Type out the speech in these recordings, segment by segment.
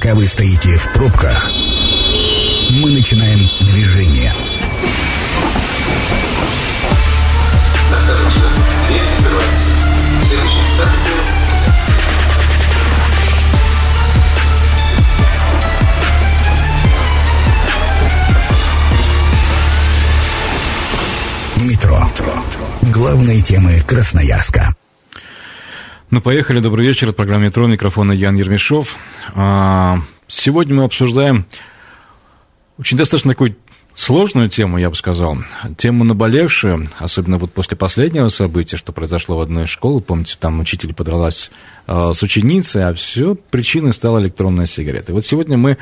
Пока вы стоите в пробках, мы начинаем движение. Метро. Главные темы Красноярска. Ну, поехали. Добрый вечер. Это программа «Метро». Микрофона Ян Ермешов. А, сегодня мы обсуждаем очень достаточно такую сложную тему, я бы сказал. Тему наболевшую, особенно вот после последнего события, что произошло в одной из школ. Помните, там учитель подралась э, с ученицей, а все причиной стала электронная сигарета. И вот сегодня мы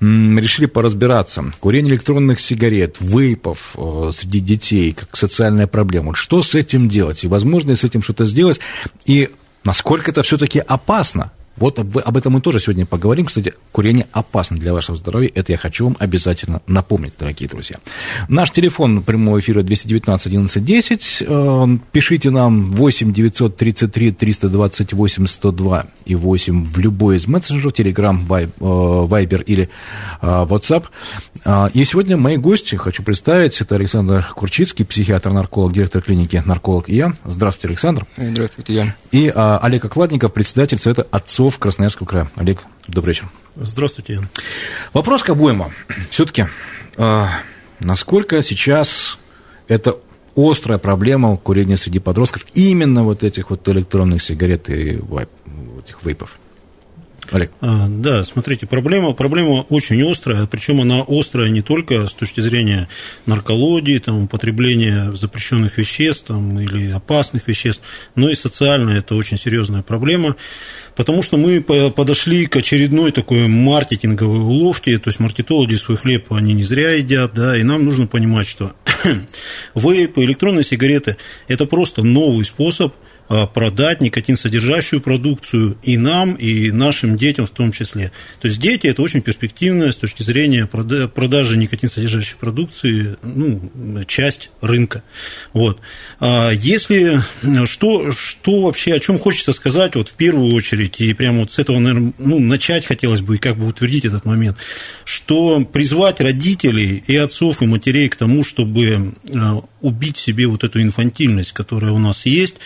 решили поразбираться. Курение электронных сигарет, вейпов э, среди детей, как социальная проблема. Вот что с этим делать? И возможно ли с этим что-то сделать? И насколько это все-таки опасно. Вот об, об этом мы тоже сегодня поговорим. Кстати, курение опасно для вашего здоровья. Это я хочу вам обязательно напомнить, дорогие друзья. Наш телефон прямого эфира 219 11 10. Пишите нам 8 933 328 102 и 8 в любой из мессенджеров, Telegram, Viber или э, WhatsApp. А, и сегодня мои гости, хочу представить, это Александр Курчицкий, психиатр-нарколог, директор клиники «Нарколог» и я. Здравствуйте, Александр. Здравствуйте, Ян. И а, Олег Окладников, председатель Совета отцов Красноярского края. Олег, добрый вечер. Здравствуйте. Вопрос к обоим. Все-таки, а, насколько сейчас это острая проблема курения среди подростков именно вот этих вот электронных сигарет и вайп, этих вейпов? Олег. А, да, смотрите, проблема, проблема очень острая, причем она острая не только с точки зрения наркологии, там, употребления запрещенных веществ там, или опасных веществ, но и социально это очень серьезная проблема, потому что мы подошли к очередной такой маркетинговой уловке, то есть маркетологи свой хлеб они не зря едят, да, и нам нужно понимать, что вейпы, электронные сигареты – это просто новый способ а, продать никотин-содержащую продукцию и нам, и нашим детям в том числе. То есть дети – это очень перспективная с точки зрения продажи никотин-содержащей продукции ну, часть рынка. Вот. А если что, что вообще, о чем хочется сказать вот в первую очередь, и прямо вот с этого, наверное, ну, начать хотелось бы и как бы утвердить этот момент, что призвать родителей и отцов, и матерей к тому, чтобы а, убить себе вот эту инфантильность, которая у нас есть,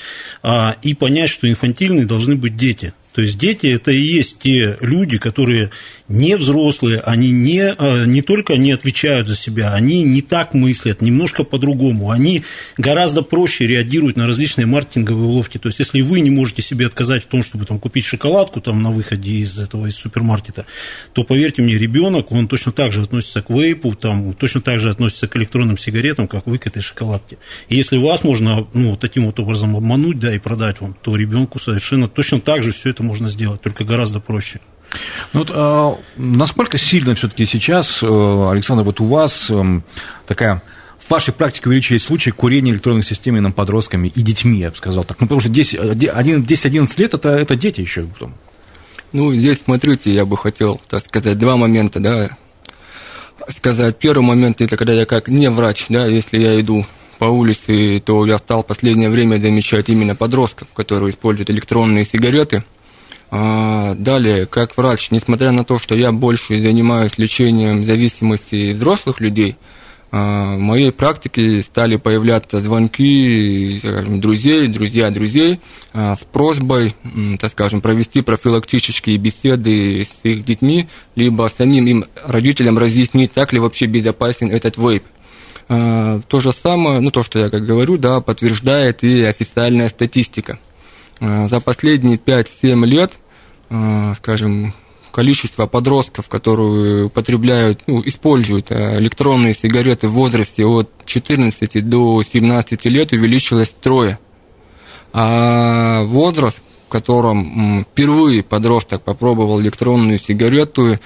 а, и понять, что инфантильные должны быть дети. То есть дети – это и есть те люди, которые не взрослые, они не, а, не только не отвечают за себя, они не так мыслят, немножко по-другому, они гораздо проще реагируют на различные маркетинговые уловки. То есть, если вы не можете себе отказать в том, чтобы там, купить шоколадку там, на выходе из этого из супермаркета, то, поверьте мне, ребенок, он точно так же относится к вейпу, там, точно так же относится к электронным сигаретам, как вы к этой шоколадке. И если вас можно ну, таким вот образом обмануть да, и продать вам, то ребенку совершенно точно так же все это можно сделать, только гораздо проще. Ну, вот, а, насколько сильно все-таки сейчас, э, Александр, вот у вас э, такая в вашей практике увеличились случаи курения электронных систем именно подростками и детьми, я бы сказал так. Ну, потому что 10-11 лет это, это дети еще потом. Ну, здесь, смотрите, я бы хотел, так сказать, два момента, да, сказать. Первый момент, это когда я как не врач, да, если я иду по улице, то я стал в последнее время замечать именно подростков, которые используют электронные сигареты – а, далее, как врач, несмотря на то, что я больше занимаюсь лечением зависимости взрослых людей, а, в моей практике стали появляться звонки скажем, друзей, друзья друзей а, с просьбой, так скажем, провести профилактические беседы с их детьми, либо самим им, родителям, разъяснить, так ли вообще безопасен этот вейп. То же самое, ну то, что я как говорю, да, подтверждает и официальная статистика – за последние 5-7 лет, э, скажем, количество подростков, которые употребляют, ну, используют э, электронные сигареты в возрасте от 14 до 17 лет увеличилось втрое. А возраст, в котором впервые подросток попробовал электронную сигарету,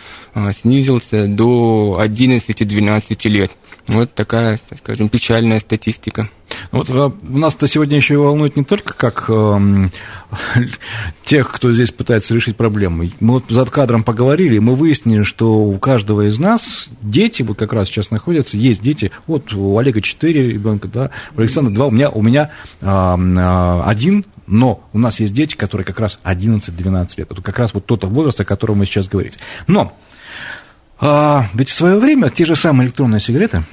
снизился до 11-12 лет. Вот такая, так скажем, печальная статистика. Вот а, нас-то сегодня еще волнует не только как э, тех, кто здесь пытается решить проблему. Мы вот за кадром поговорили, мы выяснили, что у каждого из нас дети, вот как раз сейчас находятся, есть дети. Вот у Олега четыре ребенка, да, у Александра два, у меня, у меня э, один Но у нас есть дети, которые как раз 11-12 лет. Это как раз вот тот возраст, о котором мы сейчас говорите. Но а, ведь в свое время те же самые электронные сигареты,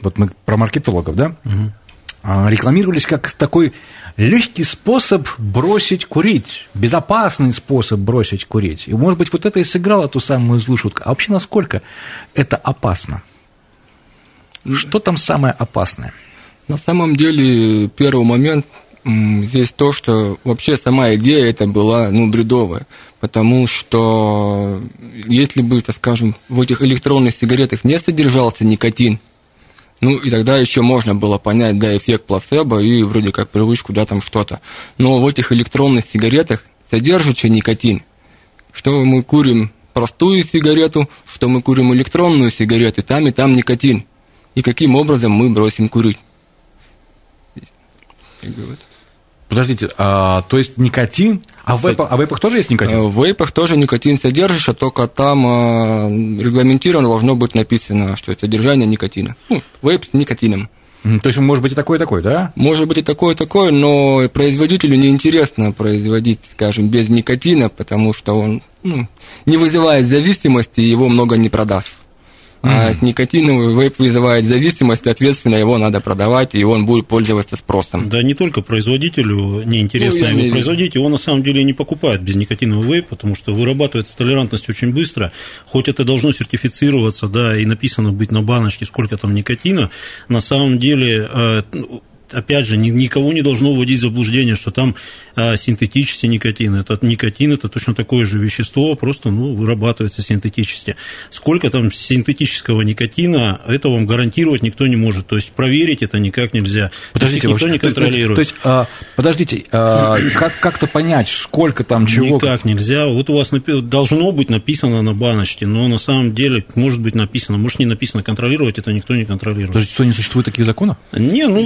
вот мы про маркетологов, да, угу. рекламировались как такой легкий способ бросить курить, безопасный способ бросить курить. И, может быть, вот это и сыграло ту самую злую шутку. А вообще, насколько это опасно? Что там самое опасное? На самом деле, первый момент здесь то, что вообще сама идея это была, ну, бредовая. Потому что если бы, так скажем, в этих электронных сигаретах не содержался никотин, ну, и тогда еще можно было понять, да, эффект плацебо и вроде как привычку, да, там что-то. Но в этих электронных сигаретах содержится никотин. Что мы курим простую сигарету, что мы курим электронную сигарету, там и там никотин. И каким образом мы бросим курить? Подождите, а, то есть никотин, а в, вейпах, а в вейпах тоже есть никотин? В вейпах тоже никотин содержишь, а только там а, регламентировано должно быть написано, что это содержание никотина. Ну, вейп с никотином. То есть может быть и такое, и такое, да? Может быть и такое, и такое, но производителю неинтересно производить, скажем, без никотина, потому что он ну, не вызывает зависимости, и его много не продашь. А от никотиновый вейп вызывает зависимость, соответственно, его надо продавать, и он будет пользоваться спросом. Да не только производителю неинтересно ну, его производить, его на самом деле не покупают без никотинового вейп, потому что вырабатывается толерантность очень быстро, хоть это должно сертифицироваться, да, и написано быть на баночке, сколько там никотина, на самом деле э, опять же, ни, никого не должно вводить в заблуждение, что там а, синтетический никотин. Это никотин это точно такое же вещество, просто ну, вырабатывается синтетически. Сколько там синтетического никотина, это вам гарантировать никто не может. То есть проверить это никак нельзя. Подождите, никто вообще, не контролирует. То есть, то есть а, подождите, а, как, как-то понять, сколько там чего? Никак нельзя. Вот у вас должно быть написано на баночке, но на самом деле может быть написано, может не написано. Контролировать это никто не контролирует. Подождите, что не существует таких законов? Не, ну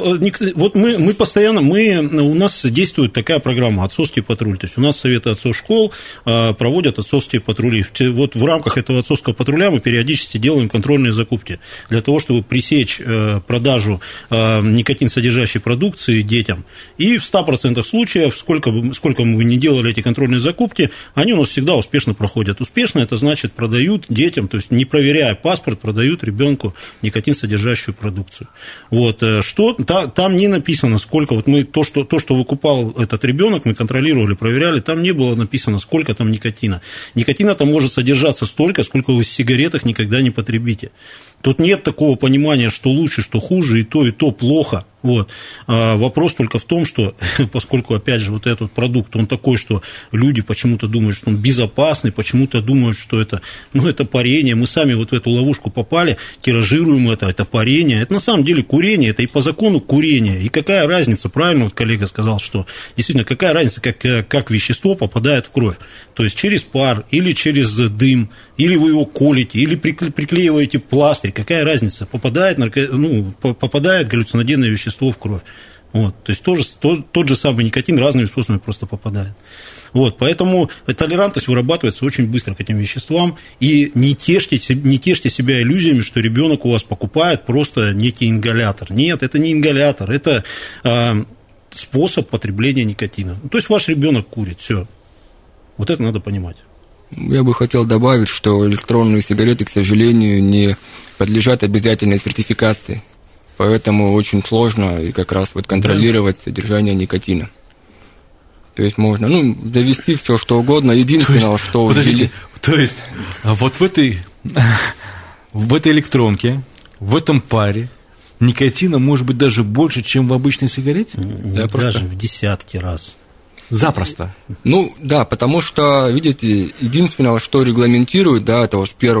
вот мы, мы постоянно, мы, у нас действует такая программа «Отцовский патруль». То есть у нас советы отцов школ а, проводят отцовские патрули. Вот в рамках этого отцовского патруля мы периодически делаем контрольные закупки для того, чтобы пресечь э, продажу э, никотин содержащей продукции детям. И в 100% случаев, сколько, сколько мы не делали эти контрольные закупки, они у нас всегда успешно проходят. Успешно это значит продают детям, то есть не проверяя паспорт, продают ребенку никотин содержащую продукцию. Вот, э, что, та, там не написано, сколько, вот мы то, что, то, что выкупал этот ребенок, мы контролировали, проверяли, там не было написано, сколько там никотина. Никотина там может содержаться столько, сколько вы в сигаретах никогда не потребите. Тут нет такого понимания, что лучше, что хуже, и то, и то плохо. Вот. А вопрос только в том, что, поскольку, опять же, вот этот продукт, он такой, что люди почему-то думают, что он безопасный, почему-то думают, что это, ну, это парение, мы сами вот в эту ловушку попали, тиражируем это, это парение, это на самом деле курение, это и по закону курение, и какая разница, правильно вот коллега сказал, что действительно, какая разница, как, как вещество попадает в кровь, то есть через пар или через дым, или вы его колите, или приклеиваете пластырь, какая разница, попадает, нарко... ну, попадает галлюциногенное вещество в кровь. Вот, то есть тоже, тот, тот же самый никотин разными способами просто попадает. Вот, поэтому толерантность вырабатывается очень быстро к этим веществам. И не тешьте, не тешьте себя иллюзиями, что ребенок у вас покупает просто некий ингалятор. Нет, это не ингалятор, это э, способ потребления никотина. То есть ваш ребенок курит, все. Вот это надо понимать. Я бы хотел добавить, что электронные сигареты, к сожалению, не подлежат обязательной сертификации. Поэтому очень сложно и как раз вот контролировать да. содержание никотина. То есть можно, ну, довести все что угодно. Единственное, есть, что подождите, ввели... то есть а вот в этой в этой электронке, в этом паре никотина может быть даже больше, чем в обычной сигарете? Да, даже просто... в десятки раз. Запросто. Ну, да, потому что, видите, единственное, что регламентирует, да, это вот с 1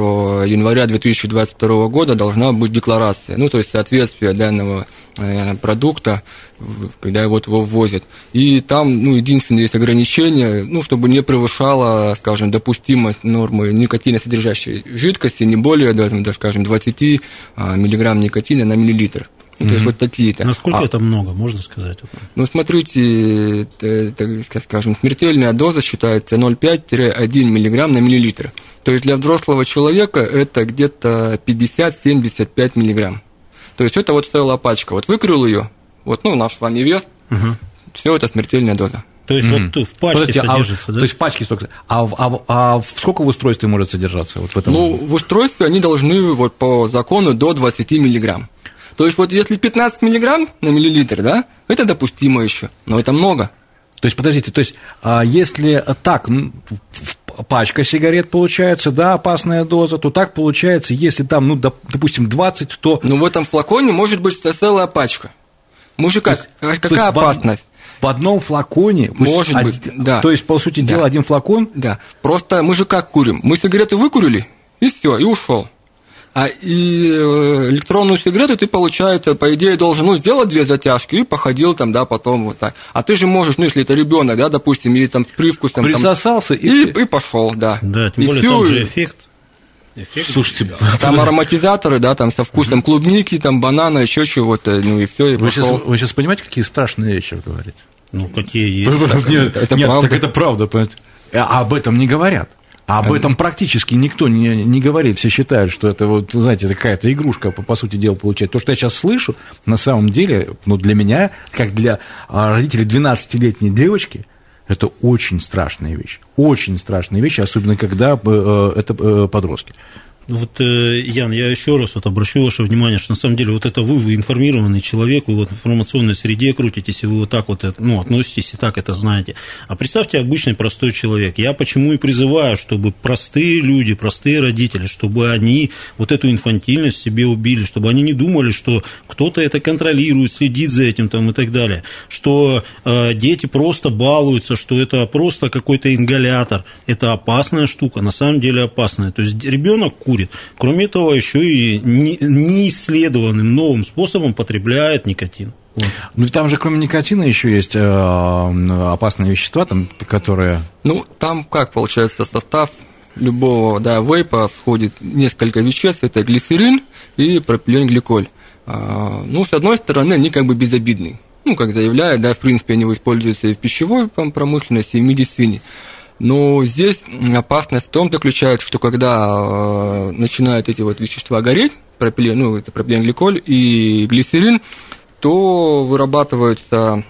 января 2022 года должна быть декларация, ну, то есть соответствие данного э, продукта, когда вот его ввозят. И там, ну, единственное есть ограничение, ну, чтобы не превышало, скажем, допустимость нормы никотиносодержащей жидкости не более, даже, скажем, 20 а, миллиграмм никотина на миллилитр. Ну, то есть вот такие-то. Насколько а, это много, можно сказать? Ну, смотрите, так скажем, смертельная доза считается 0,5-1 миллиграмм на миллилитр. То есть для взрослого человека это где-то 50-75 миллиграмм. То есть это вот целая пачка. Вот выкрыл ее, вот, ну, наш с вами вес, угу. Все это смертельная доза. То есть mm-hmm. вот в пачке Подождите, а содержится, а, да? То есть в пачке столько. А, а, а сколько в устройстве может содержаться? Вот в этом? Ну, в устройстве они должны вот по закону до 20 миллиграмм. То есть вот если 15 миллиграмм на миллилитр, да, это допустимо еще, но это много. То есть, подождите, то есть, а если так, пачка сигарет получается, да, опасная доза, то так получается, если там, ну, допустим, 20, то... Ну, в этом флаконе может быть целая пачка. Как, есть, какая опасность? В одном флаконе, может быть, один, да. То есть, по сути дела, да. один флакон. Да. Просто мы же как курим? Мы сигареты выкурили, и все, и ушел. А и э, электронную сигарету ты, получается, по идее, должен ну, сделать две затяжки и походил там, да, потом вот так. А ты же можешь, ну, если это ребенок, да, допустим, или там привкусом. Присосался там, и, и, и пошел, да. Да, тем и более все, там же эффект. Эффект. Слушайте, там ароматизаторы, да, там со вкусом клубники, там банана, еще чего-то, ну и все. И вы, сейчас, вы сейчас понимаете, какие страшные вещи вы говорите? Ну, какие есть. Нет, это, нет правда. так это правда, понимаете? А об этом не говорят. А об этом практически никто не, не говорит. Все считают, что это, вот, знаете, какая-то игрушка, по, по сути дела, получается. То, что я сейчас слышу, на самом деле, ну, для меня, как для а, родителей 12-летней девочки, это очень страшная вещь. Очень страшная вещь, особенно когда э, это э, подростки. Вот, э, Ян, я еще раз вот обращу ваше внимание, что на самом деле вот это вы, вы информированный человек, вы вот в информационной среде крутитесь, и вы вот так вот ну, относитесь и так это знаете. А представьте обычный простой человек. Я почему и призываю, чтобы простые люди, простые родители, чтобы они вот эту инфантильность себе убили, чтобы они не думали, что кто-то это контролирует, следит за этим там и так далее, что э, дети просто балуются, что это просто какой-то ингалятор. Это опасная штука, на самом деле опасная. То есть ребенок курит. Кроме этого, еще и неисследованным новым способом потребляет никотин. Вот. Ну, там же кроме никотина еще есть э, опасные вещества, там, которые... Ну, там как получается состав любого да, вейпа входит несколько веществ, это глицерин и пропиленгликоль. А, ну, с одной стороны, они как бы безобидны. Ну, как заявляют, да, в принципе, они используются и в пищевой промышленности, и в медицине. Но здесь опасность в том заключается, что когда э, начинают эти вот вещества гореть, пропилен, ну, это пропиленгликоль и глицерин, то вырабатываются,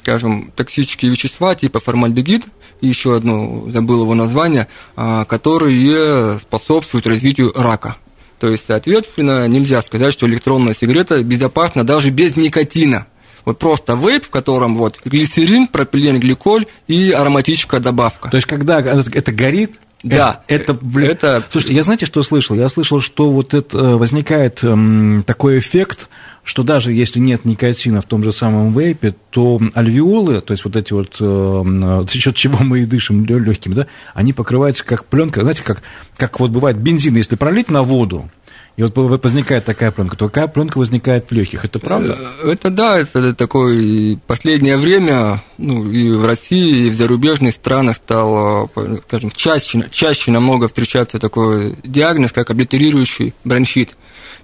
скажем, токсические вещества типа формальдегид, и еще одно, забыл его название, э, которые способствуют развитию рака. То есть, соответственно, нельзя сказать, что электронная сигарета безопасна даже без никотина – вот просто вейп, в котором вот глицерин, пропиленгликоль и ароматическая добавка. То есть, когда это горит, да, это, это, это... Слушайте, я знаете, что слышал? Я слышал, что вот это э, возникает эм, такой эффект, что даже если нет никотина в том же самом вейпе, то альвеолы, то есть вот эти вот, э, за счет чего мы и дышим легкими, да, они покрываются как пленка, знаете, как, как вот бывает бензин, если пролить на воду, и вот возникает такая пленка, такая пленка возникает в легких. Это правда? Э, это да, это такое последнее время, ну, и в России, и в зарубежных странах стало, скажем, чаще, чаще намного встречаться такой диагноз, как облитерирующий бронхит.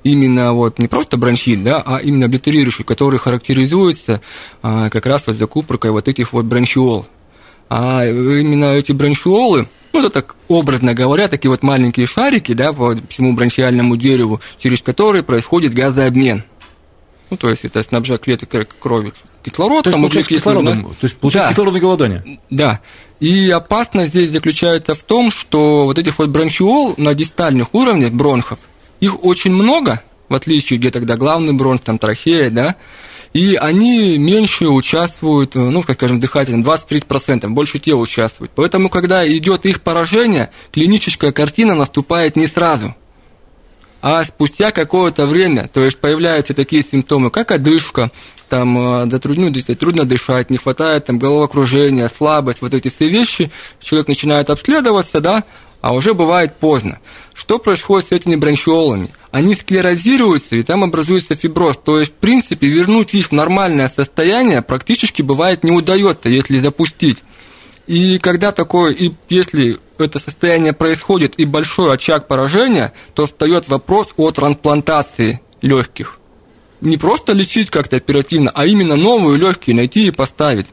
Именно вот не просто бронхит, да, а именно облитерирующий, который характеризуется а, как раз вот закупоркой вот этих вот бронхиол. А именно эти бронхиолы, ну, это так образно говоря, такие вот маленькие шарики, да, по всему бронхиальному дереву, через которые происходит газообмен. Ну, то есть это снабжает клеток крови кислород, то есть, там кислородом, то есть получается да. кислородное голодание. Да. И опасность здесь заключается в том, что вот этих вот бронхиол на дистальных уровнях бронхов, их очень много, в отличие где тогда главный бронх, там трахея, да, и они меньше участвуют, ну, как скажем, дыхательным, 20-30%, больше те участвуют. Поэтому, когда идет их поражение, клиническая картина наступает не сразу, а спустя какое-то время, то есть появляются такие симптомы, как одышка, там затруднено, ну, трудно дышать, не хватает там головокружения, слабость, вот эти все вещи, человек начинает обследоваться, да, а уже бывает поздно. Что происходит с этими бронхиолами? Они склерозируются, и там образуется фиброз. То есть, в принципе, вернуть их в нормальное состояние практически бывает не удается, если запустить. И когда такое, и если это состояние происходит и большой очаг поражения, то встает вопрос о трансплантации легких. Не просто лечить как-то оперативно, а именно новые легкие найти и поставить.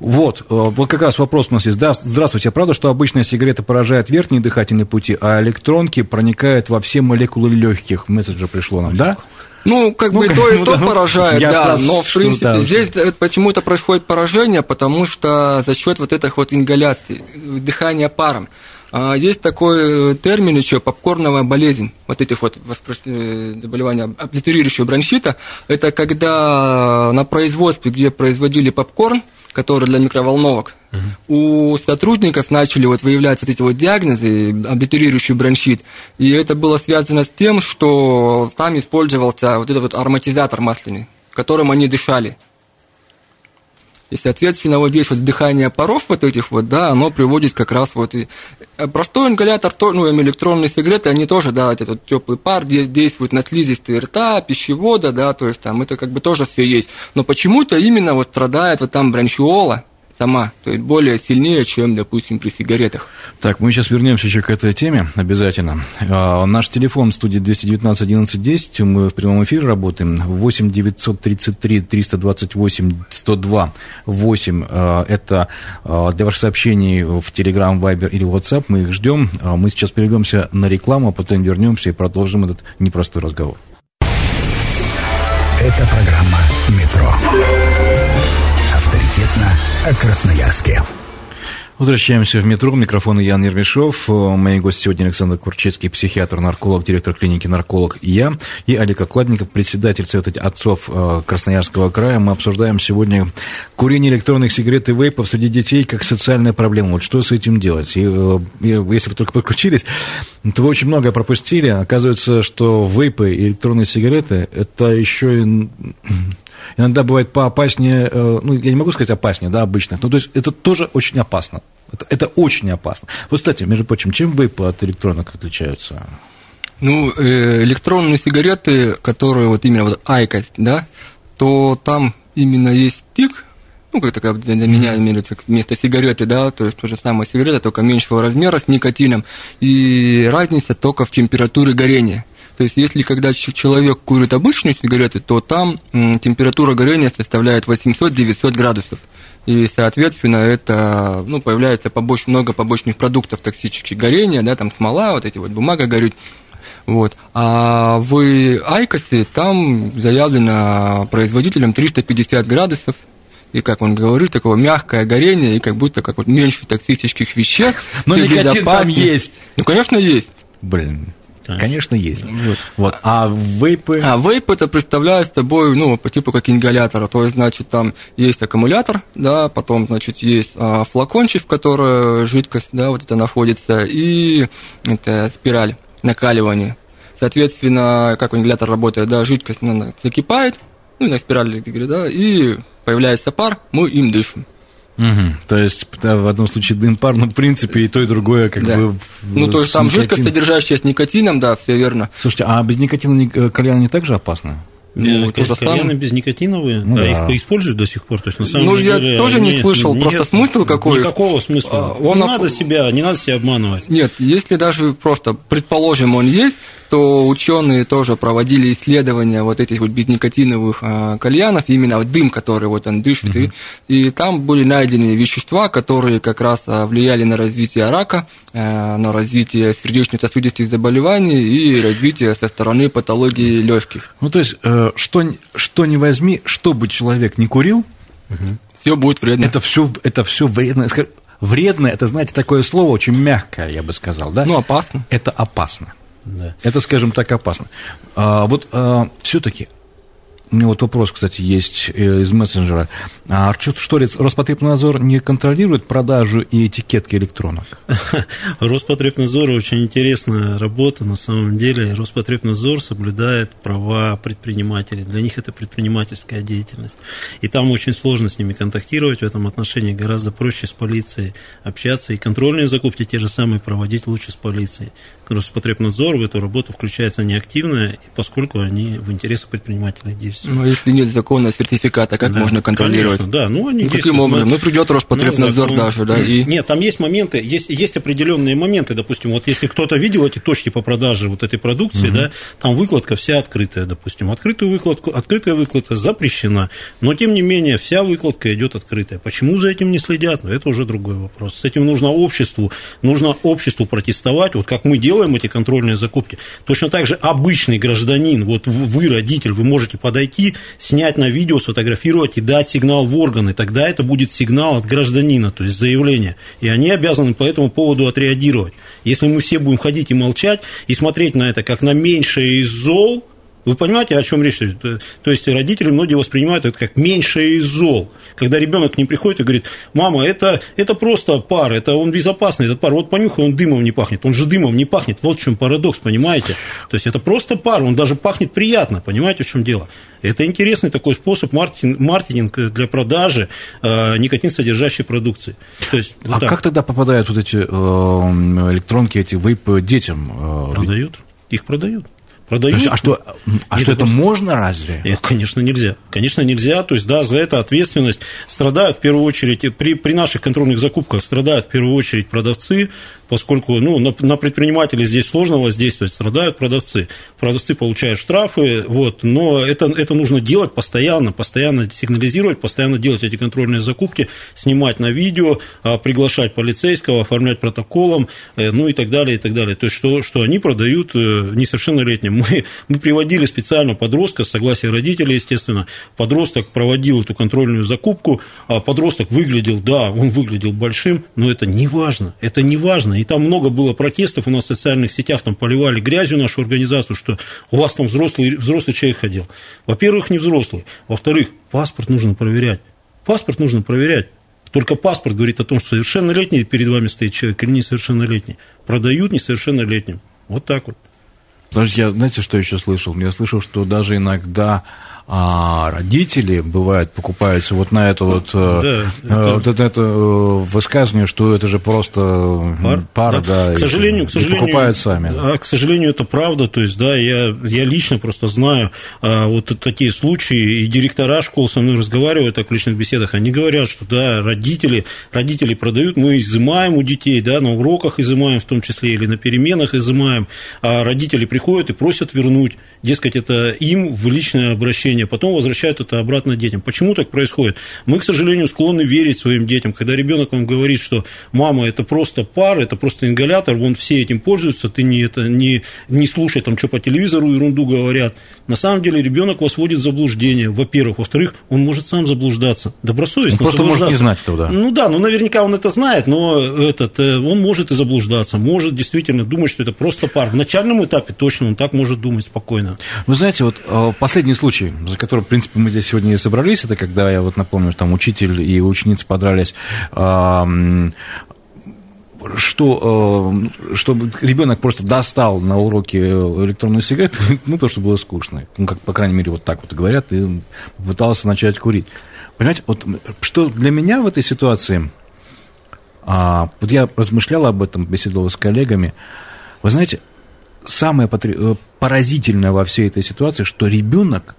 Вот, э, вот как раз вопрос у нас есть. Здравствуйте, правда, что обычная сигарета поражает верхние дыхательные пути, а электронки проникают во все молекулы легких? Месседжер пришло нам, да? Ну, как ну, бы то и ну, то ну, поражает, да, но в принципе да, здесь почему-то происходит поражение, потому что за счет вот этих вот ингаляций, дыхания паром. А, есть такой э, термин еще попкорновая болезнь, вот этих вот э, заболевания облитерирующего бронхита. Это когда на производстве, где производили попкорн, который для микроволновок, у сотрудников начали вот выявлять вот эти вот диагнозы, облитерирующий бронхит. И это было связано с тем, что там использовался вот этот вот ароматизатор масляный, которым они дышали. И, соответственно, вот здесь вот дыхание паров вот этих вот, да, оно приводит как раз вот и... Э, простой ингалятор, ну, электронные сигареты, они тоже, да, этот теплый пар действует на слизистые рта, пищевода, да, то есть там это как бы тоже все есть. Но почему-то именно вот страдает вот там бронхиола, сама, то есть более сильнее, чем, допустим, при сигаретах. Так, мы сейчас вернемся еще к этой теме обязательно. А, наш телефон в студии 219 11 10, мы в прямом эфире работаем, 8 933 328 102 8, это а, для ваших сообщений в Telegram, Viber или WhatsApp, мы их ждем. А, мы сейчас перейдемся на рекламу, а потом вернемся и продолжим этот непростой разговор. Это программа «Метро» авторитетно о Красноярске. Возвращаемся в метро. Микрофон Ян Ермешов. Мои гости сегодня Александр Курчецкий, психиатр, нарколог, директор клиники «Нарколог» и я. И Олег Окладников, председатель Совета отцов э, Красноярского края. Мы обсуждаем сегодня курение электронных сигарет и вейпов среди детей как социальная проблема. Вот что с этим делать? И, э, и если вы только подключились, то вы очень многое пропустили. Оказывается, что вейпы и электронные сигареты – это еще и иногда бывает поопаснее, э, ну, я не могу сказать опаснее, да, обычных, но то есть это тоже очень опасно. Это, это очень опасно. Вот, кстати, между прочим, чем вейпы от электронок отличаются? Ну, э, электронные сигареты, которые вот именно вот айкос, да, то там именно есть стик, ну, как такая для меня имеется вместо сигареты, да, то есть то же самое сигарета, только меньшего размера с никотином, и разница только в температуре горения. То есть, если когда человек курит обычную сигарету, то там температура горения составляет 800-900 градусов. И, соответственно, это, ну, появляется побоч, много побочных продуктов токсических горения, да, там смола, вот эти вот бумага горит. Вот. А в Айкосе там заявлено производителем 350 градусов, и, как он говорит, такого мягкое горение, и как будто как вот меньше токсических веществ. Но никотин там есть. Ну, конечно, есть. Блин, Конечно, есть. Вот. вот. А вейпы? А вейп это представляет собой, ну, по типу как ингалятора. То есть, значит, там есть аккумулятор, да, потом, значит, есть а, флакончик, в котором жидкость, да, вот это находится, и это спираль накаливания. Соответственно, как ингалятор работает, да, жидкость ну, закипает, ну, на спирали, да, и появляется пар, мы им дышим. Угу. То есть да, в одном случае дым пар, но в принципе и то, и другое как да. бы... Ну, то есть там никотин... жидкость, содержащаяся с никотином, да, все верно. Слушайте, а без никотина э, кальян не так же опасно? Ну, то же кальяны безникотиновые, ну, да, их используют до сих пор. То есть, на самом ну, деле, я тоже не слышал, нет, просто смысл какой. Никакого смысла. А, он не, об... надо себя, не надо себя обманывать. Нет, если даже просто, предположим, он есть, то ученые тоже проводили исследования вот этих вот безникотиновых а, кальянов, именно дым, который вот он дышит, mm-hmm. и, и там были найдены вещества, которые как раз а, влияли на развитие рака, а, на развитие сердечно-сосудистых заболеваний и развитие со стороны патологии легких. Ну, то есть, э, что, что не возьми, что бы человек не курил, угу. все будет вредно. Это все, это все вредно. Вредно, это, знаете, такое слово очень мягкое, я бы сказал, да? Ну, опасно. Это опасно. Да. Это, скажем так, опасно. А, вот а, все-таки у меня вот вопрос, кстати, есть э, из мессенджера. А что, что Роспотребнадзор не контролирует продажу и этикетки электронок? Роспотребнадзор очень интересная работа на самом деле. Роспотребнадзор соблюдает права предпринимателей. Для них это предпринимательская деятельность. И там очень сложно с ними контактировать в этом отношении. Гораздо проще с полицией общаться и контрольные закупки те же самые проводить лучше с полицией. Роспотребнадзор в эту работу включается неактивно, поскольку они в интересах предпринимателей действуют есть... Ну, если нет законного сертификата, как да, можно контролировать? Конечно, да, ну, они ну, каким образом? Ну, придет Роспотребнадзор на даже, да, и... Нет, там есть моменты, есть, есть определенные моменты, допустим, вот если кто-то видел эти точки по продаже вот этой продукции, угу. да, там выкладка вся открытая, допустим, открытую выкладку, открытая выкладка запрещена, но, тем не менее, вся выкладка идет открытая. Почему за этим не следят? Ну, это уже другой вопрос. С этим нужно обществу, нужно обществу протестовать, вот как мы делаем эти контрольные закупки. Точно так же обычный гражданин, вот вы, родитель, вы можете подойти, снять на видео, сфотографировать и дать сигнал в органы. Тогда это будет сигнал от гражданина, то есть заявление. И они обязаны по этому поводу отреагировать. Если мы все будем ходить и молчать, и смотреть на это как на меньшее из зол, вы понимаете, о чем речь? То есть родители многие воспринимают это как меньшее из зол. Когда ребенок к ним приходит и говорит, мама, это, это просто пар, это он безопасный, этот пар, вот понюхай, он дымом не пахнет, он же дымом не пахнет, вот в чем парадокс, понимаете? То есть это просто пар, он даже пахнет приятно, понимаете, в чем дело? Это интересный такой способ маркетинг, маркетинг для продажи э, никотин содержащей продукции. То есть, вот а так. как тогда попадают вот эти э, электронки, эти вейпы детям? Э, продают, их продают. Продают. Есть, а что, а что это просто... можно разве? Нет, конечно, нельзя. Конечно, нельзя. То есть, да, за это ответственность страдают в первую очередь, при, при наших контрольных закупках страдают в первую очередь продавцы, поскольку ну, на, на предпринимателей здесь сложно воздействовать, страдают продавцы. Продавцы получают штрафы, вот, но это, это нужно делать постоянно, постоянно сигнализировать, постоянно делать эти контрольные закупки, снимать на видео, а, приглашать полицейского, оформлять протоколом, э, ну и так далее, и так далее. То есть, что, что они продают э, несовершеннолетним. Мы, мы приводили специально подростка, с согласия родителей, естественно, подросток проводил эту контрольную закупку, а подросток выглядел, да, он выглядел большим, но это не важно, это не важно, и там много было протестов у нас в социальных сетях, там поливали грязью нашу организацию, что у вас там взрослый, взрослый человек ходил. Во-первых, не взрослый. Во-вторых, паспорт нужно проверять. Паспорт нужно проверять. Только паспорт говорит о том, что совершеннолетний перед вами стоит человек или несовершеннолетний. Продают несовершеннолетним. Вот так вот. Даже я, знаете, что еще слышал? Я слышал, что даже иногда а родители, бывает, покупаются вот на это вот, э, да, это... вот это, это э, высказывание, что это же просто пар, пар да, да, к сожалению, и, к сожалению, покупают сами. А, к сожалению, это правда, то есть, да, я, я лично просто знаю а, вот такие случаи, и директора школ со мной разговаривают так в личных беседах, они говорят, что, да, родители, родители продают, мы изымаем у детей, да, на уроках изымаем в том числе, или на переменах изымаем, а родители приходят и просят вернуть, дескать, это им в личное обращение обучения, потом возвращают это обратно детям. Почему так происходит? Мы, к сожалению, склонны верить своим детям. Когда ребенок вам говорит, что мама, это просто пар, это просто ингалятор, вон все этим пользуются, ты не, это, не, не слушай, там, что по телевизору ерунду говорят. На самом деле ребенок вас вводит в заблуждение, во-первых. Во-вторых, он может сам заблуждаться. Добросовестно он просто может не знать этого, да. Ну да, ну наверняка он это знает, но этот, э, он может и заблуждаться, может действительно думать, что это просто пар. В начальном этапе точно он так может думать спокойно. Вы знаете, вот э, последний случай, за которым, в принципе, мы здесь сегодня и собрались, это когда, я вот напомню, там учитель и ученица подрались, что, чтобы ребенок просто достал на уроке электронную сигарету, ну, то, что было скучно. Ну, как, по крайней мере, вот так вот говорят, и пытался начать курить. Понимаете, вот что для меня в этой ситуации, а, вот я размышлял об этом, беседовал с коллегами, вы знаете, самое э, поразительное во всей этой ситуации, что ребенок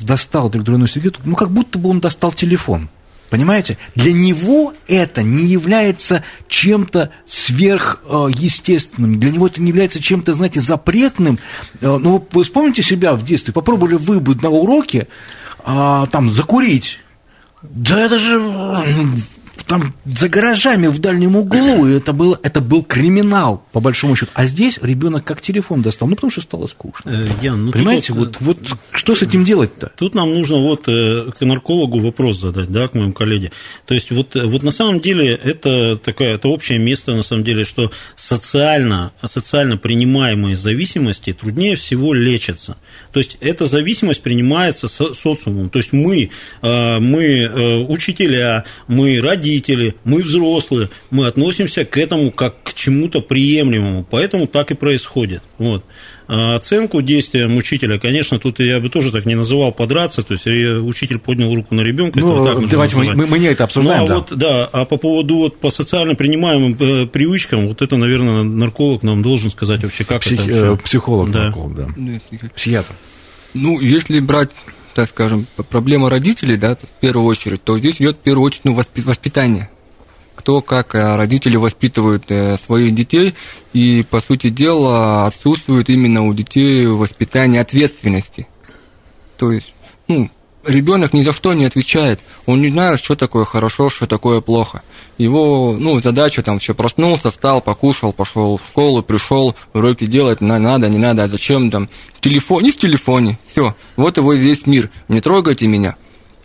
достал электронную сигарету, ну, как будто бы он достал телефон. Понимаете? Для него это не является чем-то сверхъестественным. Для него это не является чем-то, знаете, запретным. Э, ну, вы вспомните себя в детстве. Попробовали вы на уроке а, там закурить. Да это же там за гаражами в дальнем углу, и это, было, это был криминал, по большому счету. А здесь ребенок как телефон достал, ну, потому что стало скучно. Э, Ян, ну, Понимаете, вот, вот, вот что с этим делать-то? Тут нам нужно вот э, к наркологу вопрос задать, да, к моему коллеге. То есть вот, вот на самом деле это такое, это общее место, на самом деле, что социально, социально принимаемые зависимости труднее всего лечатся. То есть эта зависимость принимается социумом. То есть мы, э, мы учителя, мы родители, родители, мы взрослые, мы относимся к этому как к чему-то приемлемому, поэтому так и происходит. Вот. А оценку действиям учителя, конечно, тут я бы тоже так не называл подраться, то есть учитель поднял руку на ребенка. Ну, это так давайте мы, мы, мы не это обсуждаем. Ну, а да. Вот, да, а по поводу вот по социально принимаемым э, привычкам, вот это, наверное, нарколог нам должен сказать вообще, как Псих, это. Все. Психолог, да. нарколог, да. Психиатр. Ну, если брать так скажем, проблема родителей, да, в первую очередь, то здесь идет в первую очередь ну, воспитание. Кто как э, родители воспитывают э, своих детей, и, по сути дела, отсутствует именно у детей воспитание ответственности. То есть, ну, ребенок ни за что не отвечает. Он не знает, что такое хорошо, что такое плохо. Его, ну, задача там все проснулся, встал, покушал, пошел в школу, пришел, уроки делать, надо, не надо, а зачем там, в телефоне, не в телефоне, все, вот его весь мир, не трогайте меня,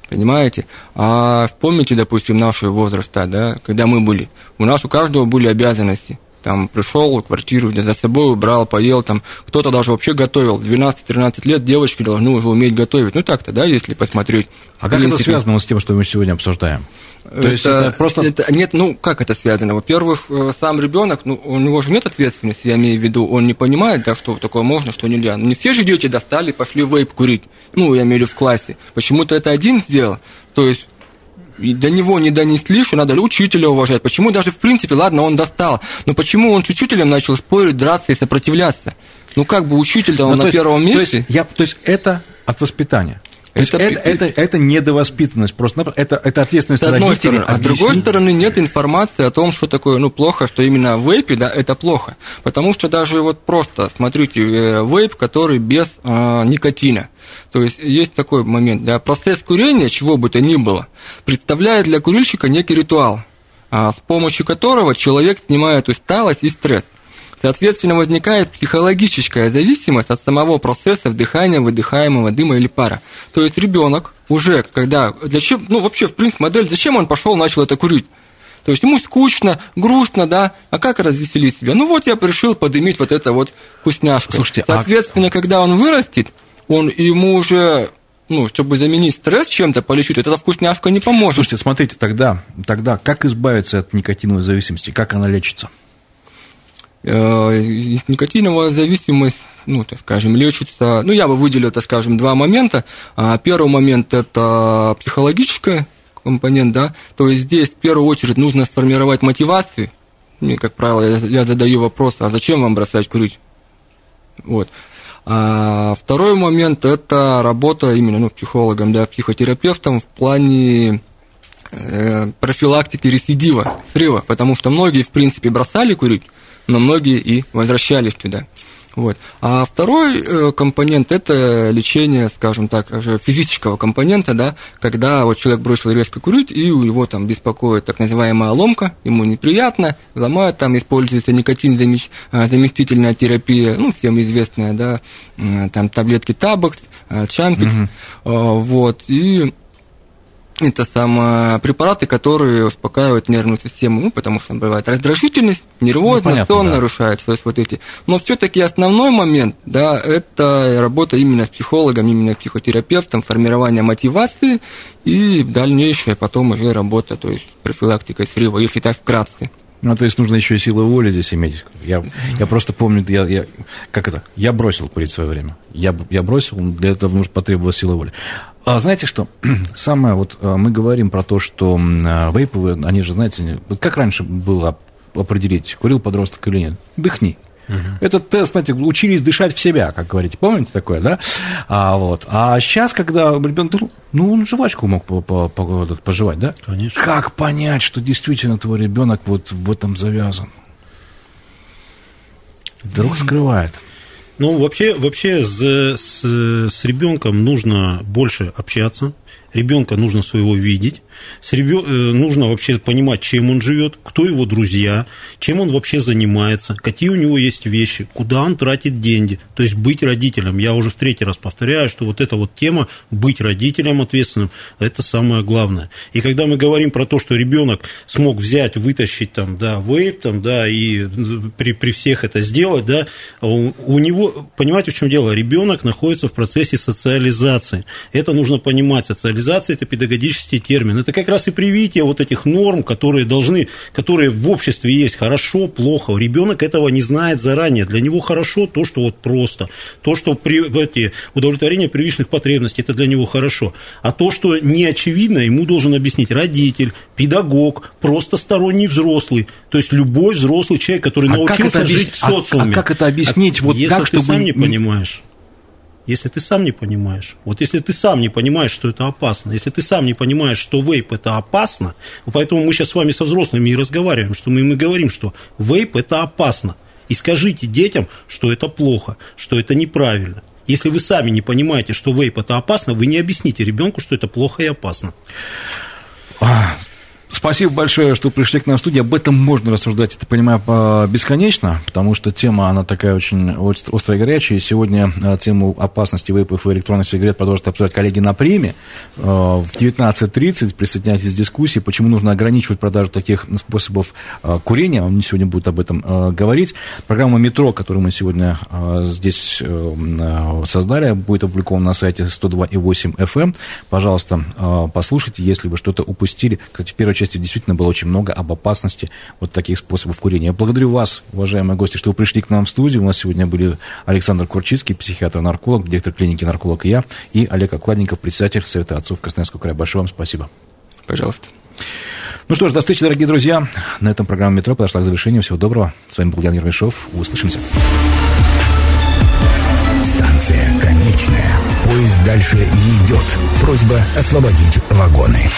понимаете? А помните, допустим, нашего возраста, да, когда мы были, у нас у каждого были обязанности, там пришел квартиру, за собой убрал, поел, там кто-то даже вообще готовил. В 12-13 лет девочки должны уже уметь готовить. Ну так-то, да, если посмотреть. А как это связано с тем, что мы сегодня обсуждаем? То это, есть это просто... Это, нет, ну как это связано? Во-первых, э, сам ребенок, ну, у него же нет ответственности, я имею в виду, он не понимает, да, что такое можно, что нельзя. Ну, не все же дети достали, пошли вейп курить. Ну, я имею в виду в классе. Почему-то это один сделал. То есть и до него не донесли, что надо учителя уважать. Почему даже, в принципе, ладно, он достал, но почему он с учителем начал спорить, драться и сопротивляться? Ну, как бы учитель-то он ну, на есть, первом месте. То есть, я, то есть это от воспитания. Это, это, это, это недовоспитанность, просто это, это ответственность с одной стороны. А с другой стороны, нет информации о том, что такое ну, плохо, что именно в вейпе да, это плохо. Потому что даже вот просто, смотрите, э, вейп, который без э, никотина. То есть есть такой момент, да, процесс курения, чего бы то ни было, представляет для курильщика некий ритуал, а, с помощью которого человек снимает усталость и стресс. Соответственно, возникает психологическая зависимость от самого процесса вдыхания выдыхаемого дыма или пара. То есть ребенок уже, когда, для чем, ну вообще, в принципе, модель, зачем он пошел, начал это курить? То есть ему скучно, грустно, да, а как развеселить себя? Ну вот я решил подымить вот это вот вкусняшку. Слушайте, а Соответственно, а... когда он вырастет, он ему уже ну, чтобы заменить стресс чем-то, полечить, эта вкусняшка не поможет. Слушайте, смотрите, тогда, тогда как избавиться от никотиновой зависимости, как она лечится? Э, никотиновая зависимость, ну, так скажем, лечится, ну, я бы выделил, так скажем, два момента. А, первый момент – это психологический компонент, да, то есть здесь в первую очередь нужно сформировать мотивацию. Мне, как правило, я, я задаю вопрос, а зачем вам бросать курить? Вот. А второй момент – это работа именно ну, психологом, да, психотерапевтом в плане э, профилактики рецидива, срыва, потому что многие, в принципе, бросали курить, но многие и возвращались туда. Вот. А второй э, компонент – это лечение, скажем так, уже физического компонента, да, когда вот человек бросил резко курить, и у него там беспокоит так называемая ломка, ему неприятно, ломают, там используется никотин э, заместительная терапия, ну, всем известная, да, э, там таблетки Табакс, Чампикс, угу. вот, и это самые препараты, которые успокаивают нервную систему, ну, потому что там бывает раздражительность, нервозность, ну, понятно, сон да. нарушается, то есть вот эти. Но все-таки основной момент, да, это работа именно с психологом, именно психотерапевтом, формирование мотивации и дальнейшая потом уже работа, то есть профилактика срыва, если так вкратце. Ну, то есть нужно еще и силу воли здесь иметь. Я, я просто помню, я, я, как это, я бросил курить в свое время. Я, я бросил, для этого нужно потребовалась сила воли. А знаете что? Самое вот а, мы говорим про то, что а, вейповые, они же, знаете, вот как раньше было определить, курил подросток или нет? Дыхни. Угу. Этот тест, знаете, учились дышать в себя, как говорите. Помните такое, да? А, вот. а сейчас, когда ребенок, ну, он жвачку мог по, по, по, пожевать, да? Конечно. Как понять, что действительно твой ребенок вот в этом завязан? Вдруг скрывает. Ну, вообще, вообще с, с, с ребенком нужно больше общаться, ребенка нужно своего видеть, с ребен... Э, нужно вообще понимать, чем он живет, кто его друзья, чем он вообще занимается, какие у него есть вещи, куда он тратит деньги. То есть быть родителем. Я уже в третий раз повторяю, что вот эта вот тема быть родителем ответственным, это самое главное. И когда мы говорим про то, что ребенок смог взять, вытащить там, да, вейп, там, да, и при, при всех это сделать, да, у, у него, понимаете, в чем дело? Ребенок находится в процессе социализации. Это нужно понимать. Социализация – это педагогический термин это как раз и привитие вот этих норм, которые должны, которые в обществе есть хорошо, плохо. Ребенок этого не знает заранее. Для него хорошо то, что вот просто. То, что при, эти, удовлетворение привычных потребностей, это для него хорошо. А то, что не очевидно, ему должен объяснить родитель, педагог, просто сторонний взрослый. То есть любой взрослый человек, который а научился жить в социуме. А, а как это объяснить? А, вот если так, ты чтобы... сам не понимаешь. Если ты сам не понимаешь. Вот если ты сам не понимаешь, что это опасно, если ты сам не понимаешь, что вейп это опасно, поэтому мы сейчас с вами со взрослыми и разговариваем, что мы, мы говорим, что вейп это опасно. И скажите детям, что это плохо, что это неправильно. Если вы сами не понимаете, что вейп это опасно, вы не объясните ребенку, что это плохо и опасно. Спасибо большое, что пришли к нам в студию. Об этом можно рассуждать, это понимаю, бесконечно, потому что тема, она такая очень острая и горячая. И сегодня а, тему опасности вейпов и электронных сигарет продолжат обсуждать коллеги на приме. А, в 19.30 присоединяйтесь к дискуссии, почему нужно ограничивать продажу таких способов а, курения. Он сегодня будет об этом говорить. Программа «Метро», которую мы сегодня здесь э, создали, будет опубликована на сайте 102.8 FM. Эм. Пожалуйста, послушайте, если вы что-то упустили. Кстати, в первой части части действительно было очень много об опасности вот таких способов курения. Я благодарю вас, уважаемые гости, что вы пришли к нам в студию. У нас сегодня были Александр Курчицкий, психиатр-нарколог, директор клиники «Нарколог» и я, и Олег Окладников, председатель Совета отцов Красноярского края. Большое вам спасибо. Пожалуйста. Ну что ж, до встречи, дорогие друзья. На этом программа «Метро» подошла к завершению. Всего доброго. С вами был Ян Ермешов. Услышимся. Станция конечная. Поезд дальше не идет. Просьба освободить вагоны.